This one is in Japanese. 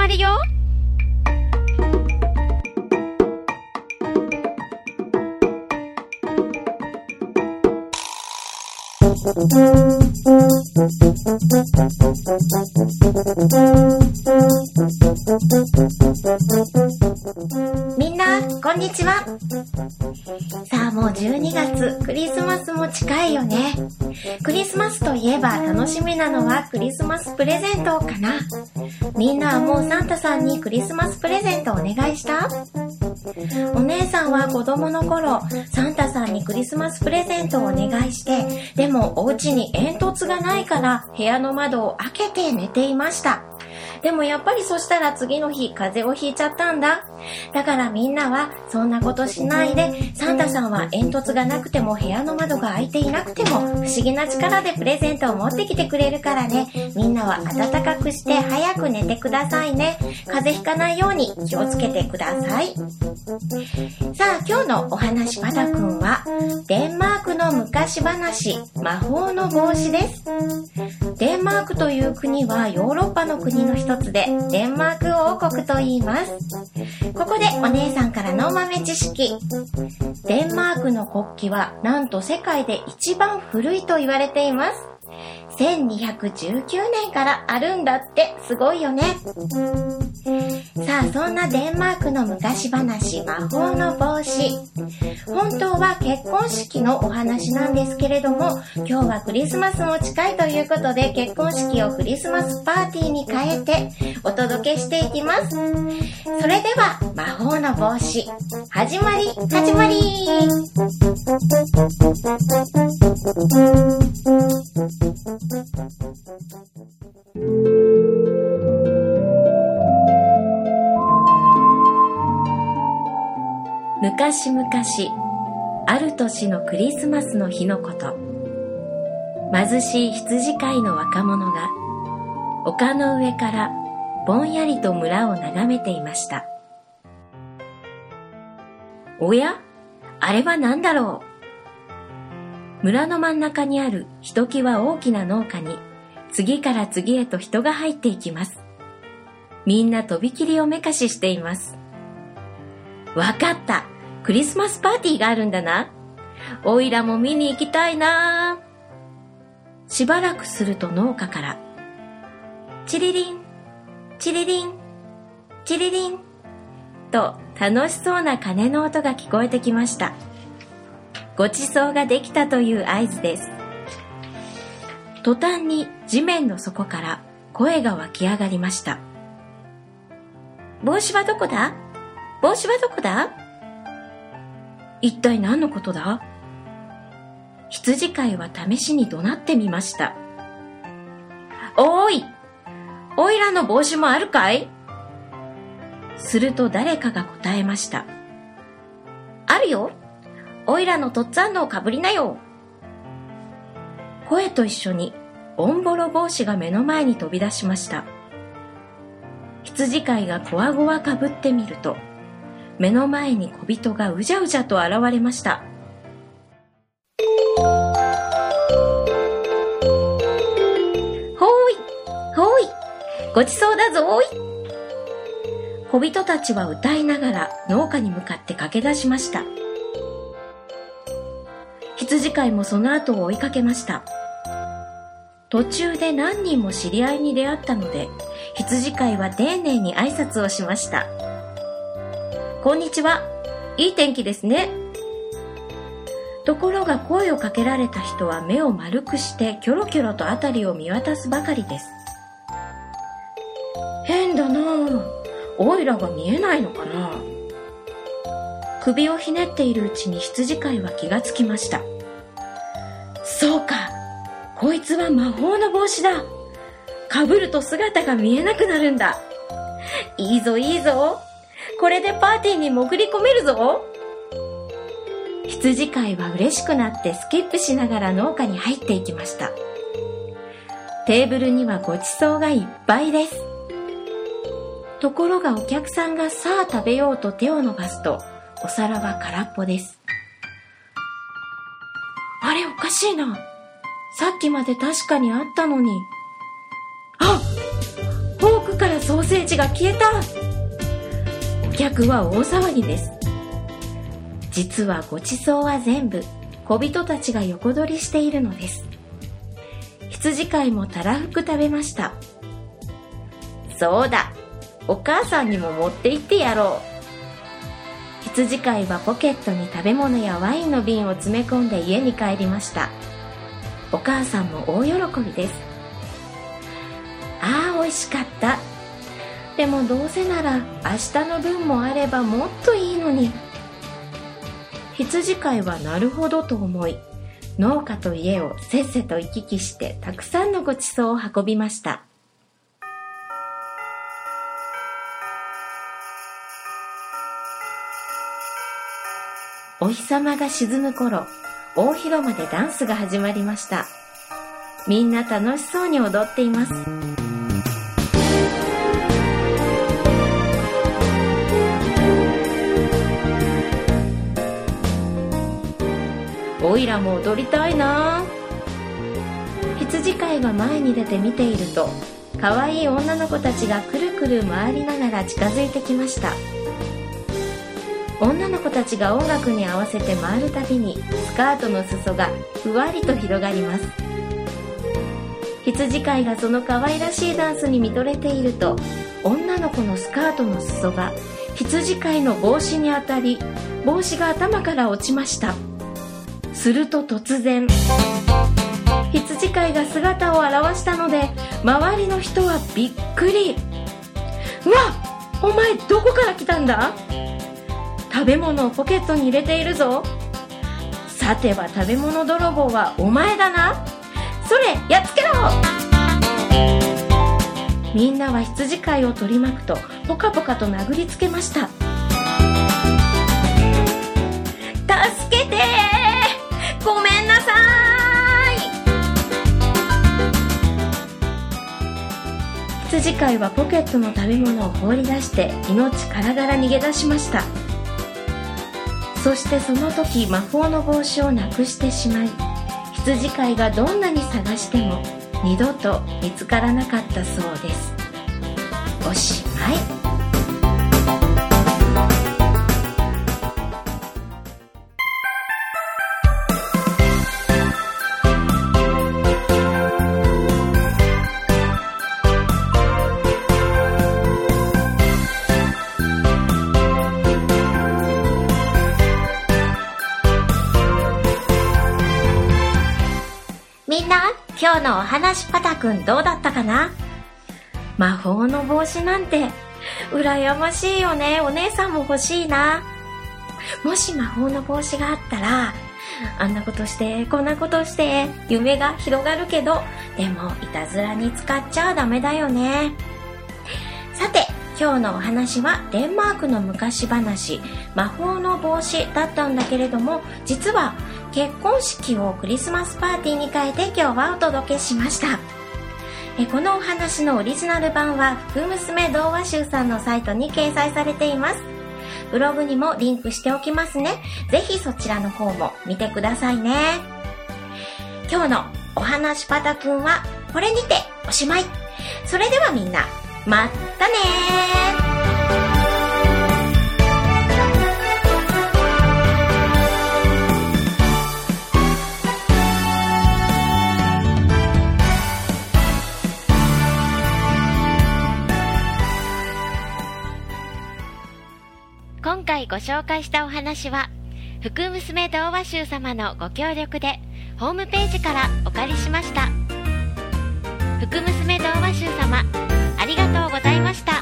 まるよ。みんな、こんにちは。さあもう12月、クリスマスも近いよね。楽しみなのはクリスマスプレゼントかな？みんなはもうサンタさんにクリスマスプレゼントお願いした？お姉さんは子供の頃、サンタさんにクリスマスプレゼントをお願いして、でもお家に煙突がないから部屋の窓を開けて寝ていました。でもやっぱりそしたら次の日風邪をひいちゃったんだ。だからみんなはそんなことしないで、サンタさんは煙突がなくても部屋の窓が開いていなくても不思議な力でプレゼントを持ってきてくれるからね。みんなは暖かくして早く寝てくださいね。風邪ひかないように気をつけてください。さあ今日のお話パダくんはデンマークの昔話魔法の帽子です。デンマークという国はヨーロッパの国の一つでデンマーク王国と言います。ここでお姉さんからの豆知識。デンマークの国旗はなんと世界で一番古いと言われています。1219年からあるんだってすごいよね。さあそんなデンマークの昔話魔法の帽子。本当は結婚式のお話なんですけれども今日はクリスマスも近いということで結婚式をクリスマスパーティーに変えてお届けしていきます。それでは魔法の帽子始まり始まり昔々ある年のクリスマスの日のこと。貧しい羊飼いの若者が丘の上からぼんやりと村を眺めていました。おや？あれは何だろう？村の真ん中にあるひときわ大きな農家に次から次へと人が入っていきます。みんなとびきりおめかししています。わかった。クリスマスパーティーがあるんだな。おいらも見に行きたいな。しばらくすると農家からチリリンチリリンチリリンと楽しそうな鐘の音が聞こえてきました。ごちそうができたという合図です。途端に地面の底から声が湧き上がりました。帽子はどこだ？帽子はどこだ？一体何のことだ？羊飼いは試しに怒鳴ってみました。おーいおいらの帽子もあるかい？すると誰かが答えました。あるよおいらのとっつぁんのをかぶりなよ声と一緒にオンボロ帽子が目の前に飛び出しました。羊飼いがこわごわかぶってみると、目の前に小人がうじゃうじゃと現れました。ほいほいごちそうだぞーい小人たちは歌いながら農家に向かって駆け出しました。羊飼いもその後を追いかけました。途中で何人も知り合いに出会ったので、羊飼いは丁寧に挨拶をしました。こんにちは。いい天気ですね。ところが声をかけられた人は目を丸くしてキョロキョロと辺りを見渡すばかりです。変だなぁ。オイラが見えないのかな首をひねっているうちに羊飼いは気がつきました。そうか。こいつは魔法の帽子だ。かぶると姿が見えなくなるんだ。いいぞいいぞ。これでパーティーに潜り込めるぞ。羊飼いは嬉しくなってスキップしながら農家に入っていきました。テーブルにはごちそうがいっぱいです。ところがお客さんがさあ食べようと手を伸ばすと、お皿は空っぽです。あれおかしいな。さっきまで確かにあったのに。あフォークからソーセージが消えた客は大騒ぎです。実はごちそうは全部小人たちが横取りしているのです。羊飼いもたらふく食べました。そうだお母さんにも持って行ってやろう。羊飼いはポケットに食べ物やワインの瓶を詰め込んで家に帰りました。お母さんも大喜びです。でもどうせなら明日の分もあればもっといいのに。羊飼いはなるほどと思い農家と家をせっせと行き来してたくさんのごちそうを運びました。お日様が沈む頃大広間でダンスが始まりました。みんな楽しそうに踊っています。おいらも踊りたいな。羊飼いが前に出て見ていると可愛い女の子たちがくるくる回りながら近づいてきました。女の子たちが音楽に合わせて回るたびにスカートの裾がふわりと広がります。羊飼いがその可愛らしいダンスに見とれていると女の子のスカートの裾が羊飼いの帽子に当たり帽子が頭から落ちました。すると突然羊飼いが姿を現したので周りの人はびっくり。うわお前どこから来たんだ？食べ物をポケットに入れているぞ。さては食べ物泥棒はお前だな。それやっつけろ！みんなは羊飼いを取り巻くとポカポカと殴りつけました。羊飼いはポケットの食べ物を放り出して命からがら逃げ出しました。そしてその時魔法の帽子をなくしてしまい羊飼いがどんなに探しても二度と見つからなかったそうです。おしまい。みんな、今日のお話パタくんどうだったかな？魔法の帽子なんて、羨ましいよね。お姉さんも欲しいな。もし魔法の帽子があったら、あんなことして、こんなことして、夢が広がるけど、でも、いたずらに使っちゃダメだよね。さて、今日のお話はデンマークの昔話、魔法の帽子だったんだけれども、実は結婚式をクリスマスパーティーに変えて今日はお届けしました。えこのお話のオリジナル版は福娘童話集さんのサイトに掲載されています。ブログにもリンクしておきますね。ぜひそちらの方も見てくださいね。今日のお話パタくんはこれにておしまい。それではみんなまったね今回ご紹介したお話は福娘童話集様のご協力でホームページからお借りしました。福娘童話集様ありがとうございました。